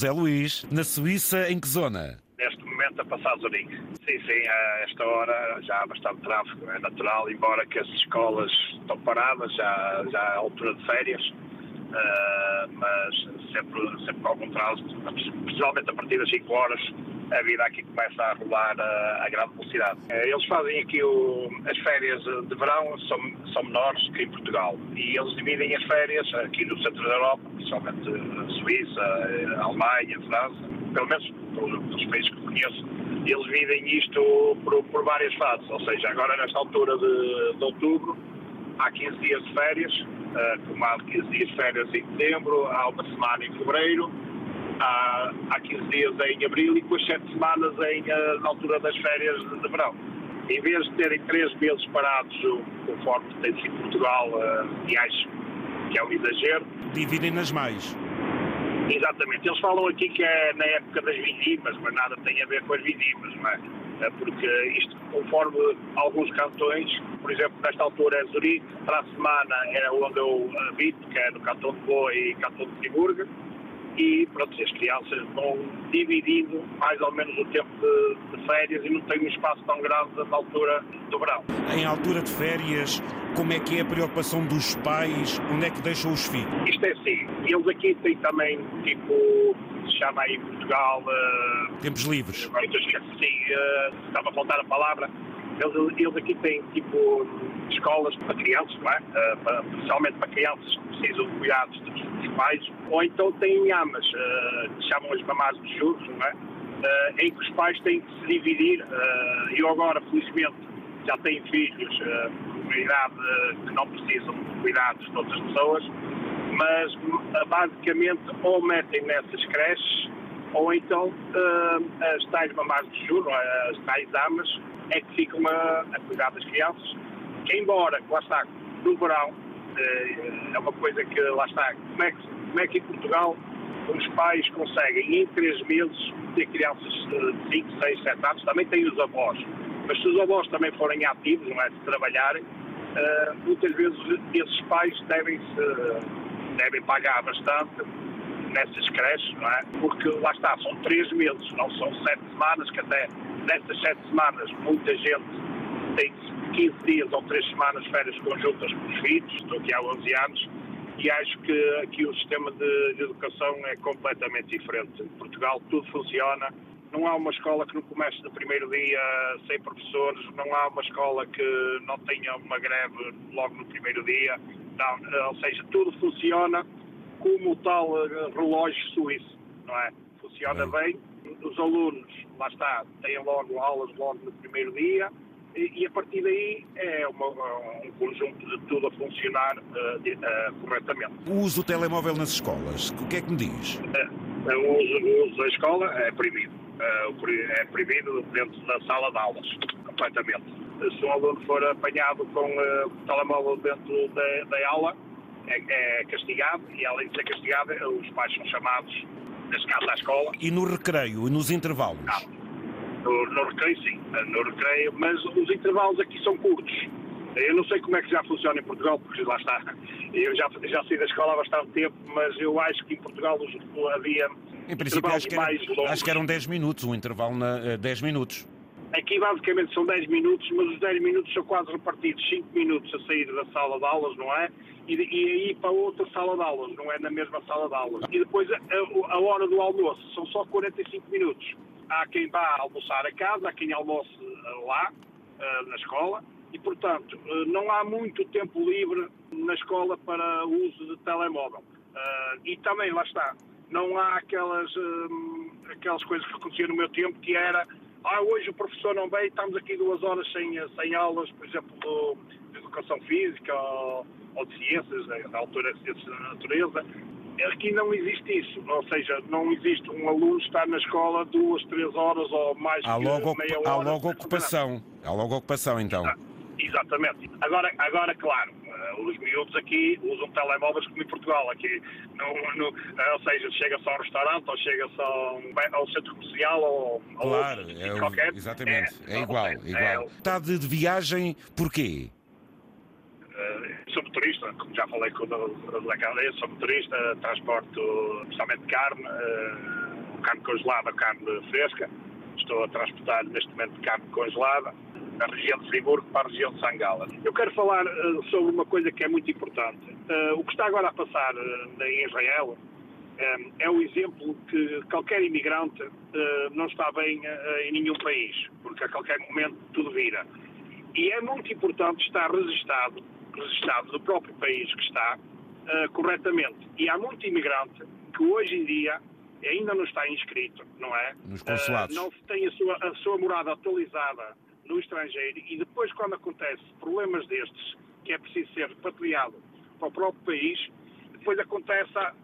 José Luís, na Suíça, em que zona? Neste momento a passar Zurique. Sim, sim, a esta hora já há bastante tráfego, é natural, embora que as escolas estão paradas, já, já é altura de férias, uh, mas sempre, sempre com algum trânsito, principalmente a partir das 5 horas, a vida aqui começa a rolar a, a grande velocidade. Eles fazem aqui o, as férias de verão, são, são menores que em Portugal. E eles dividem as férias aqui no centro da Europa, principalmente Suíça, Alemanha, França, pelo menos pelos países que conheço, eles dividem isto por, por, várias fases. Ou seja, agora nesta altura de, de outubro, há 15 dias de férias, como há 15 dias de férias em setembro, há uma semana em fevereiro, há, há 15 dias em abril e depois 7 semanas em, eh, na altura das férias de, verão. Em vez de terem 3 meses parados, conforme tem sido Portugal, uh, e acho que é um exagero. Dividem nas mais. Exatamente. Eles falam aqui que é na época das vindimas, mas nada tem a ver com as vindimas, não é? Eh, porque isto, conforme alguns cantões, por exemplo, nesta altura é Zurique, para a semana é onde eu habito, que é no cantão de Boa e cantão de Friburgo, e pronto, as crianças vão dividindo mais ou menos o tempo de, de, férias e não têm um espaço tão grande na altura do verão. Em altura de férias, como é que é a preocupação dos pais? Onde é que deixam os filhos? Isto é assim, eles aqui têm também, tipo, se chama aí em Portugal... Uh, Tempos livres. Sim, uh, estava a faltar a palavra. Eles, eles aqui têm, tipo, escolas para crianças, não é? Uh, para, especialmente para crianças que precisam de cuidados dos, pais, ou então têm amas, uh, chamam as mamás de juros, não é? Uh, em que os pais têm que se dividir. Uh, eu agora, felizmente, já tenho filhos uh, uma idade que não precisam de cuidados de outras pessoas, mas basicamente ou metem nessas creches ou então as tais mamás de juro, as tais amas, é que ficam a, a cuidar das crianças embora, lá está, no verão, eh, é uma coisa que, lá está, como é que, como é que em Portugal os pais conseguem em três meses ter crianças de 5, 6, 7 anos, também têm os avós, mas se os avós também forem ativos, não é, de trabalharem, eh, muitas vezes esses pais devem, -se, devem pagar bastante nessas creches, não é? Porque lá está, são três meses, não são sete semanas, que até nessas sete semanas muita gente tem 15 dias ou 3 semanas de férias conjuntas com os filhos, estou aqui há 11 anos, e acho que aqui o sistema de, de educação é completamente diferente. Em Portugal tudo funciona, não há uma escola que não comece no primeiro dia sem professores, não há uma escola que não tenha uma greve logo no primeiro dia, não, ou seja, tudo funciona como o tal eh, relógio suíço, não é? Funciona bem, os alunos, lá está, têm logo aulas logo no primeiro dia, e, a partir daí é uma, um conjunto de tudo a funcionar uh, de, uh, corretamente. O uso do telemóvel nas escolas, o que é que me diz? Uh, o, uso, o uso da escola é proibido. é proibido dentro da sala de aulas, completamente. Se um aluno for apanhado com o telemóvel dentro da, da aula, é, é, castigado e, além de ser castigado, os pais são chamados, neste caso, à escola. E no recreio e nos intervalos? Não no, no recreio, sim, no recreio, mas os intervalos aqui são curtos. Eu não sei como é que já funciona em Portugal, porque lá está. Eu já, já saí da escola há bastante tempo, mas eu acho que em Portugal havia. Em princípio, acho que, era, acho que eram 10 minutos, um intervalo na 10 eh, minutos. Aqui basicamente são 10 minutos, mas os 10 minutos são quase repartidos. 5 minutos a sair da sala de aulas, não é? E, e aí para outra sala de aulas, não é na mesma sala de aulas. E depois a, a hora do almoço são só 45 minutos há quem vá almoçar a casa, há quem almoce eh, lá, eh, na escola, e, portanto, eh, não há muito tempo livre na escola para uso de telemóvel. E também, lá está, não há aquelas, aquelas coisas que aconteciam no meu tempo, que era, ah, hoje o professor não veio, estamos aqui duas horas sem, sem aulas, por exemplo, de educação física ou, ou de ciências, da altura de ciências da natureza, Aqui não existe isso, ou seja, não existe um aluno estar na escola duas, três horas ou mais há logo, meia hora. Há logo ocupação, há logo ocupação então. Ah, exatamente. Agora, agora, claro, eh, os miúdos aqui usam telemóveis como em Portugal, aqui, no, no, eh, ou seja, chega-se a um restaurante ou chega-se a a um centro comercial ou, claro, ou é qualquer. Exatamente, é, é igual, é, igual. É, Está de, de viagem, porquê? Uh, sou motorista, como já falei com o da cadeia, sou motorista, transporto especialmente carne, uh, carne congelada, carne fresca. Estou a transportar neste momento carne congelada da região de Friburgo para a região de Sangala. Eu quero falar uh, sobre uma coisa que é muito importante. Uh, o que está agora a passar uh, em Israel é o exemplo que qualquer imigrante não está bem em nenhum país, porque a qualquer momento tudo vira. E é muito importante estar registado, registado no próprio país que está, corretamente. E há muito imigrante que hoje em dia ainda não está inscrito, não é? Nos consulados. não tem a sua, a sua morada atualizada no estrangeiro e depois, quando acontece problemas destes, que é preciso ser repatriado para o próprio país, depois acontece a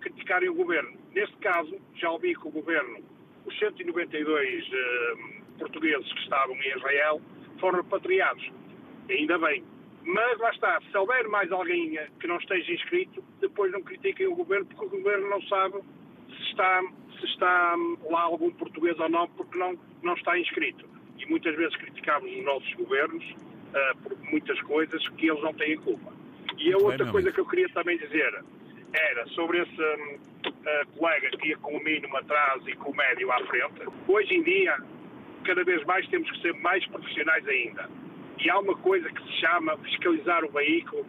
criticarem o governo. Neste caso, já ouvi que o governo, os 192 eh, portugueses que estavam em Israel, foram repatriados. Ainda bem. Mas lá está, se houver mais alguém que não esteja inscrito, depois não critiquem o governo, porque o governo não sabe se está, se está lá algum português ou não, porque não, não está inscrito e muitas vezes criticámos os nossos governos uh, por muitas coisas que eles não têm culpa. E a outra bem, coisa que eu queria também dizer era sobre esse uh, colega que ia com o mínimo atrás e com o médio à frente. Hoje em dia, cada vez mais temos que ser mais profissionais ainda. E há uma coisa que se chama fiscalizar o veículo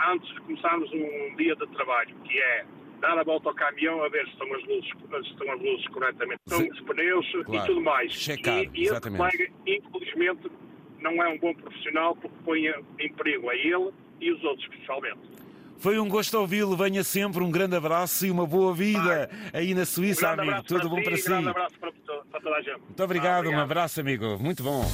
antes de começarmos um dia de trabalho, que é dar a volta ao caminhão a ver se estão as luzes, se estão as luzes corretamente, estão os pneus claro. e tudo mais. Checar, e, e esse colega, infelizmente, não é um bom profissional porque põe em perigo a ele e os outros, principalmente. Foi um gosto ouvi-lo. Venha sempre. Um grande abraço e uma boa vida aí na Suíça, um amigo. Tudo bom para si. Um grande abraço para, para toda a gente. Muito obrigado. obrigado. Um abraço, amigo. Muito bom.